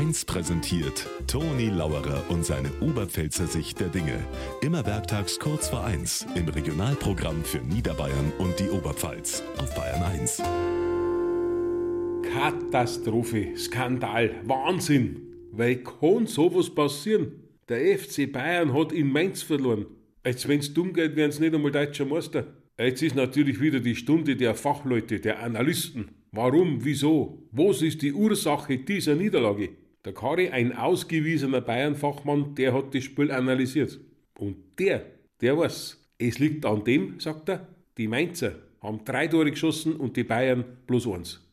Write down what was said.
1 präsentiert Toni Lauerer und seine Oberpfälzer Sicht der Dinge. Immer werktags kurz vor 1 im Regionalprogramm für Niederbayern und die Oberpfalz auf Bayern 1. Katastrophe, Skandal, Wahnsinn. Weil kann sowas passieren? Der FC Bayern hat in Mainz verloren. Als wenn's dumm geht, wären's nicht einmal deutscher Meister. Jetzt ist natürlich wieder die Stunde der Fachleute, der Analysten. Warum, wieso, was ist die Ursache dieser Niederlage? Der Kari, ein ausgewiesener Bayern-Fachmann, der hat das Spiel analysiert. Und der, der weiß, es liegt an dem, sagt er, die Mainzer haben drei Tore geschossen und die Bayern bloß eins.